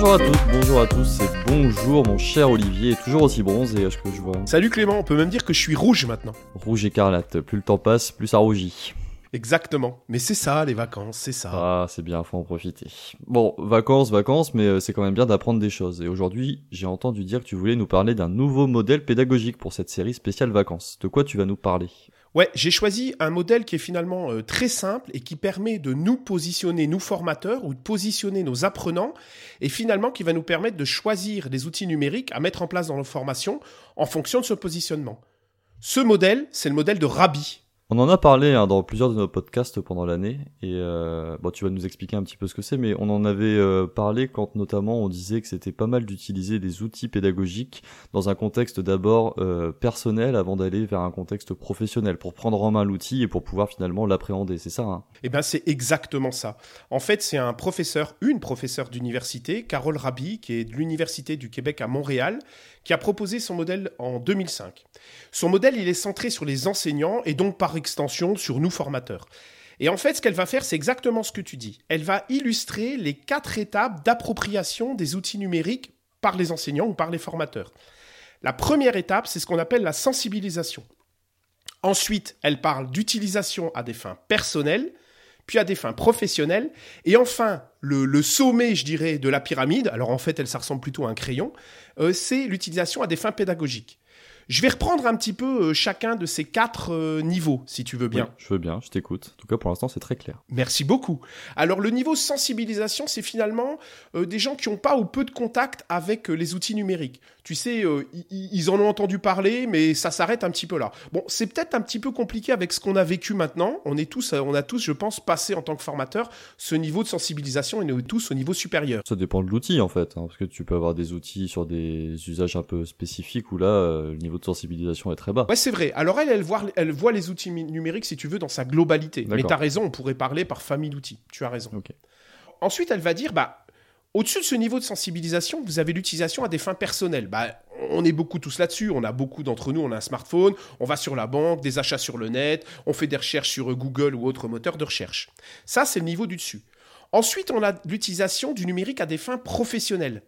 Bonjour à tous, bonjour à tous et bonjour mon cher Olivier, toujours aussi bronze et je peux je vois Salut Clément, on peut même dire que je suis rouge maintenant. rouge écarlate. Plus le temps passe, plus ça rougit. Exactement. Mais c'est ça les vacances, c'est ça. Ah, c'est bien, faut en profiter. Bon, vacances, vacances, mais euh, c'est quand même bien d'apprendre des choses. Et aujourd'hui, j'ai entendu dire que tu voulais nous parler d'un nouveau modèle pédagogique pour cette série spéciale vacances. De quoi tu vas nous parler? Ouais, j'ai choisi un modèle qui est finalement euh, très simple et qui permet de nous positionner, nous formateurs, ou de positionner nos apprenants, et finalement qui va nous permettre de choisir des outils numériques à mettre en place dans nos formations en fonction de ce positionnement. Ce modèle, c'est le modèle de Rabi. On en a parlé hein, dans plusieurs de nos podcasts pendant l'année, et euh, bon, tu vas nous expliquer un petit peu ce que c'est, mais on en avait euh, parlé quand notamment on disait que c'était pas mal d'utiliser des outils pédagogiques dans un contexte d'abord euh, personnel avant d'aller vers un contexte professionnel, pour prendre en main l'outil et pour pouvoir finalement l'appréhender, c'est ça hein? Eh bien, c'est exactement ça. En fait, c'est un professeur, une professeure d'université, Carole Rabi, qui est de l'Université du Québec à Montréal, qui a proposé son modèle en 2005. Son modèle, il est centré sur les enseignants et donc par extension sur nous formateurs. Et en fait, ce qu'elle va faire, c'est exactement ce que tu dis. Elle va illustrer les quatre étapes d'appropriation des outils numériques par les enseignants ou par les formateurs. La première étape, c'est ce qu'on appelle la sensibilisation. Ensuite, elle parle d'utilisation à des fins personnelles, puis à des fins professionnelles, et enfin, le, sommet, je dirais, de la pyramide, alors en fait, elle, ça ressemble plutôt à un crayon, euh, c'est l'utilisation à des fins pédagogiques. Je vais reprendre un petit peu euh, chacun de ces quatre euh, niveaux, si tu veux bien. Oui, je veux bien, je t'écoute. En tout cas, pour l'instant, c'est très clair. Merci beaucoup. Alors le niveau sensibilisation, c'est finalement euh, des gens qui n'ont pas ou peu de contact avec euh, les outils numériques. Tu sais, euh, ils en ont entendu parler, mais ça s'arrête un petit peu là. Bon, c'est peut-être un petit peu compliqué avec ce qu'on a vécu maintenant. On est tous, on a tous, je pense, passé en tant que formateur ce niveau de sensibilisation et est tous au niveau supérieur. Ça dépend de l'outil en fait, hein, parce que tu peux avoir des outils sur des usages un peu spécifiques où là, le niveau de sensibilisation est très bas. Ouais, c'est vrai. Alors elle, elle voit, elle voit les outils numériques, si tu veux, dans sa globalité. Mais tu as raison, on pourrait parler par famille d'outils. Tu as raison. Ensuite, elle va dire, bah, au-dessus de ce niveau de sensibilisation, vous avez l'utilisation à des fins personnelles. Bah, on est beaucoup tous là-dessus. On a beaucoup d'entre nous, on a un smartphone, on va sur la banque, des achats sur le net, on fait des recherches sur euh, Google ou autre moteur de recherche. Ça, c'est le niveau du dessus. Ensuite, on a l'utilisation du numérique à des fins professionnelles.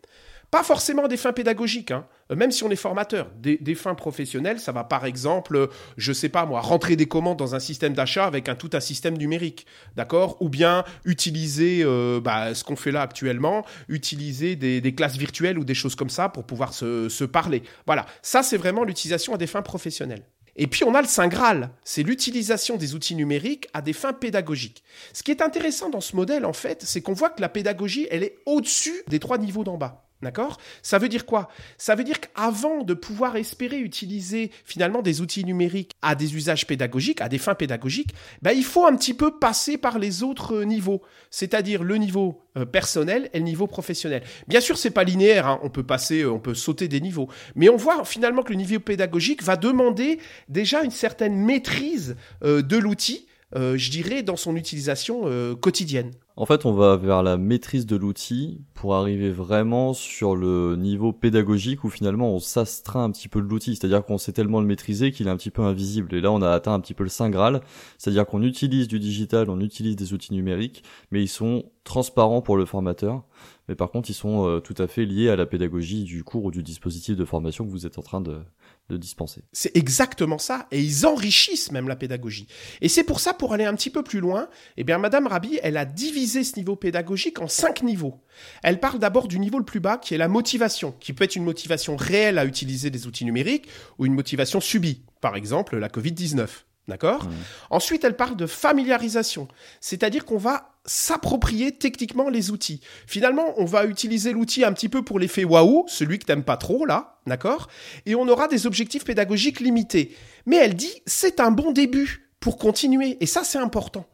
Pas forcément des fins pédagogiques, hein. Euh, même si on est formateur. Des, fins professionnelles, ça va par exemple, euh, je sais pas moi, rentrer des commandes dans un système d'achat avec un tout un système numérique, d'accord? Ou bien utiliser euh, bah, ce qu'on fait là actuellement, utiliser des, des classes virtuelles ou des choses comme ça pour pouvoir se, se parler. Voilà, ça c'est vraiment l'utilisation à des fins professionnelles. Et puis on a le Saint Graal, c'est l'utilisation des outils numériques à des fins pédagogiques. Ce qui est intéressant dans ce modèle, en fait, c'est qu'on voit que la pédagogie, elle est au-dessus des trois niveaux d'en bas. D'accord? Ça veut dire quoi? Ça veut dire qu'avant de pouvoir espérer utiliser finalement des outils numériques à des usages pédagogiques, à des fins pédagogiques, ben, il faut un petit peu passer par les autres euh, niveaux, c'est-à-dire le niveau euh, personnel et le niveau professionnel. Bien sûr, c'est pas linéaire, hein. on peut passer, euh, on peut sauter des niveaux, mais on voit finalement que le niveau pédagogique va demander déjà une certaine maîtrise de l'outil, je dirais, dans son utilisation quotidienne. En fait, on va vers la maîtrise de l'outil pour arriver vraiment sur le niveau pédagogique où finalement on s'astreint un petit peu de l'outil, c'est-à-dire qu'on sait tellement le maîtriser qu'il est un petit peu invisible. Et là, on a atteint un petit peu le saint graal, c'est-à-dire qu'on utilise du digital, on utilise des outils numériques, mais ils sont transparents pour le formateur. Mais par contre, ils sont euh, tout à fait liés à la pédagogie du cours ou du dispositif de formation que vous êtes en train de, de dispenser. C'est exactement ça, et ils enrichissent même la pédagogie. Et c'est pour ça, pour aller un petit peu plus loin, eh bien, Madame Rabi, elle a divisé ce niveau pédagogique en cinq niveaux. Elle parle d'abord du niveau le plus bas, qui est la motivation, qui peut être une motivation réelle à utiliser des outils numériques, ou une motivation subie, par exemple la Covid-19. D'accord? Mmh. Ensuite, elle parle de familiarisation, c'est-à-dire qu'on va s'approprier techniquement les outils. Finalement, on va utiliser l'outil un petit peu pour l'effet waouh, celui que t'aimes pas trop là, d'accord? Et on aura des objectifs pédagogiques limités. Mais elle dit, c'est un bon début pour continuer, et ça c'est important.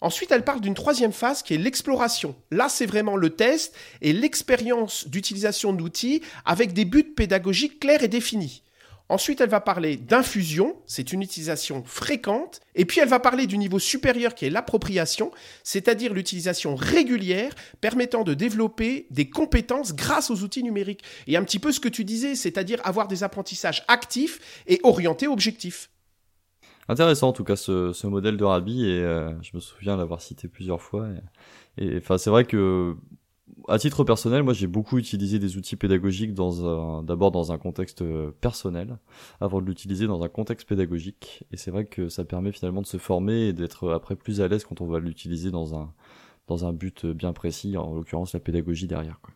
Ensuite, elle parle d'une troisième phase qui est l'exploration. Là, c'est vraiment le test et l'expérience d'utilisation d'outils avec des buts pédagogiques clairs et définis. Ensuite, elle va parler d'infusion, c'est une utilisation fréquente. Et puis, elle va parler du niveau supérieur qui est l'appropriation, c'est-à-dire l'utilisation régulière permettant de développer des compétences grâce aux outils numériques. Et un petit peu ce que tu disais, c'est-à-dire avoir des apprentissages actifs et orientés objectifs. Intéressant en tout cas ce, ce modèle de Rabi et euh, je me souviens l'avoir cité plusieurs fois. Et enfin c'est vrai que à titre personnel, moi j'ai beaucoup utilisé des outils pédagogiques dans d'abord dans un contexte euh, personnel, avant de l'utiliser dans un contexte pédagogique. Et c'est vrai que ça permet finalement de se former et d'être après plus à l'aise quand on va l'utiliser dans un dans un but bien précis, en l'occurrence la pédagogie derrière. Quoi.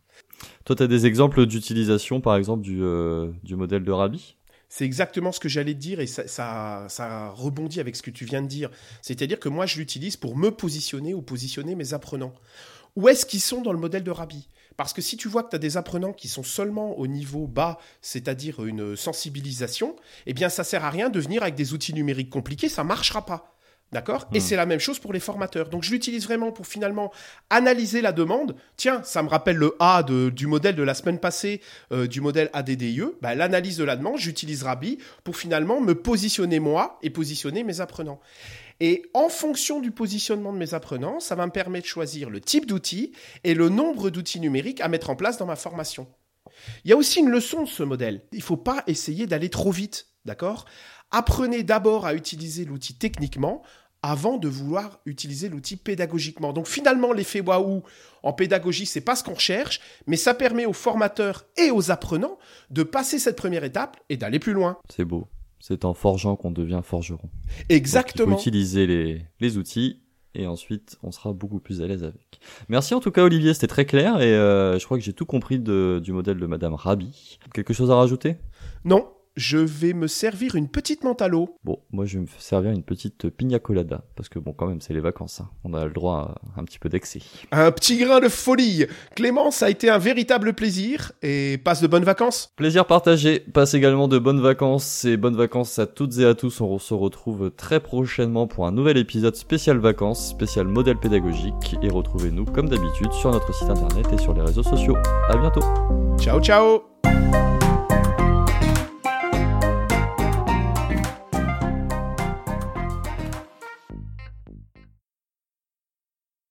Toi, tu as des exemples d'utilisation, par exemple, du, euh, du modèle de Rabi? C'est exactement ce que j'allais te dire et ça, ça, rebondit avec ce que tu viens de dire. C'est-à-dire que moi, je l'utilise pour me positionner ou positionner mes apprenants. Où est-ce qu'ils sont dans le modèle de Rabi? Parce que si tu vois que tu as des apprenants qui sont seulement au niveau bas, c'est-à-dire une sensibilisation, eh bien ça sert à rien de venir avec des outils numériques compliqués, ça marchera pas. D'accord Et hmm. c'est la même chose pour les formateurs. Donc je l'utilise vraiment pour finalement analyser la demande. Tiens, ça me rappelle le A du modèle de la semaine passée, euh, du modèle ADDIE. Bah, L'analyse de la demande, j'utilise Rabi pour finalement me positionner moi et positionner mes apprenants. Et en fonction du positionnement de mes apprenants, ça va me permettre de choisir le type d'outils et le nombre d'outils numériques à mettre en place dans ma formation. Il y a aussi une leçon de ce modèle. Il ne faut pas essayer d'aller trop vite, d'accord? Apprenez d'abord à utiliser l'outil techniquement avant de vouloir utiliser l'outil pédagogiquement. Donc finalement, l'effet waouh en pédagogie, c'est pas ce qu'on recherche, mais ça permet aux formateurs et aux apprenants de passer cette première étape et d'aller plus loin. C'est beau. C'est en forgeant qu'on devient forgeron. Exactement. il faut utiliser les, les outils et ensuite on sera beaucoup plus à l'aise avec. Merci en tout cas Olivier, c'était très clair et euh, je crois que j'ai tout compris de, du modèle de Madame Rabi. Quelque chose à rajouter? Non, je vais me servir une petite l'eau. Bon, moi je vais me servir une petite pina colada, parce que bon, quand même, c'est les vacances, hein. on a le droit à un petit peu d'excès. Un petit grain de folie Clément, ça a été un véritable plaisir, et passe de bonnes vacances Plaisir partagé, passe également de bonnes vacances, et bonnes vacances à toutes et à tous, on se retrouve très prochainement pour un nouvel épisode spécial vacances, spécial modèle pédagogique, et retrouvez-nous comme d'habitude sur notre site internet et sur les réseaux sociaux. À bientôt Ciao ciao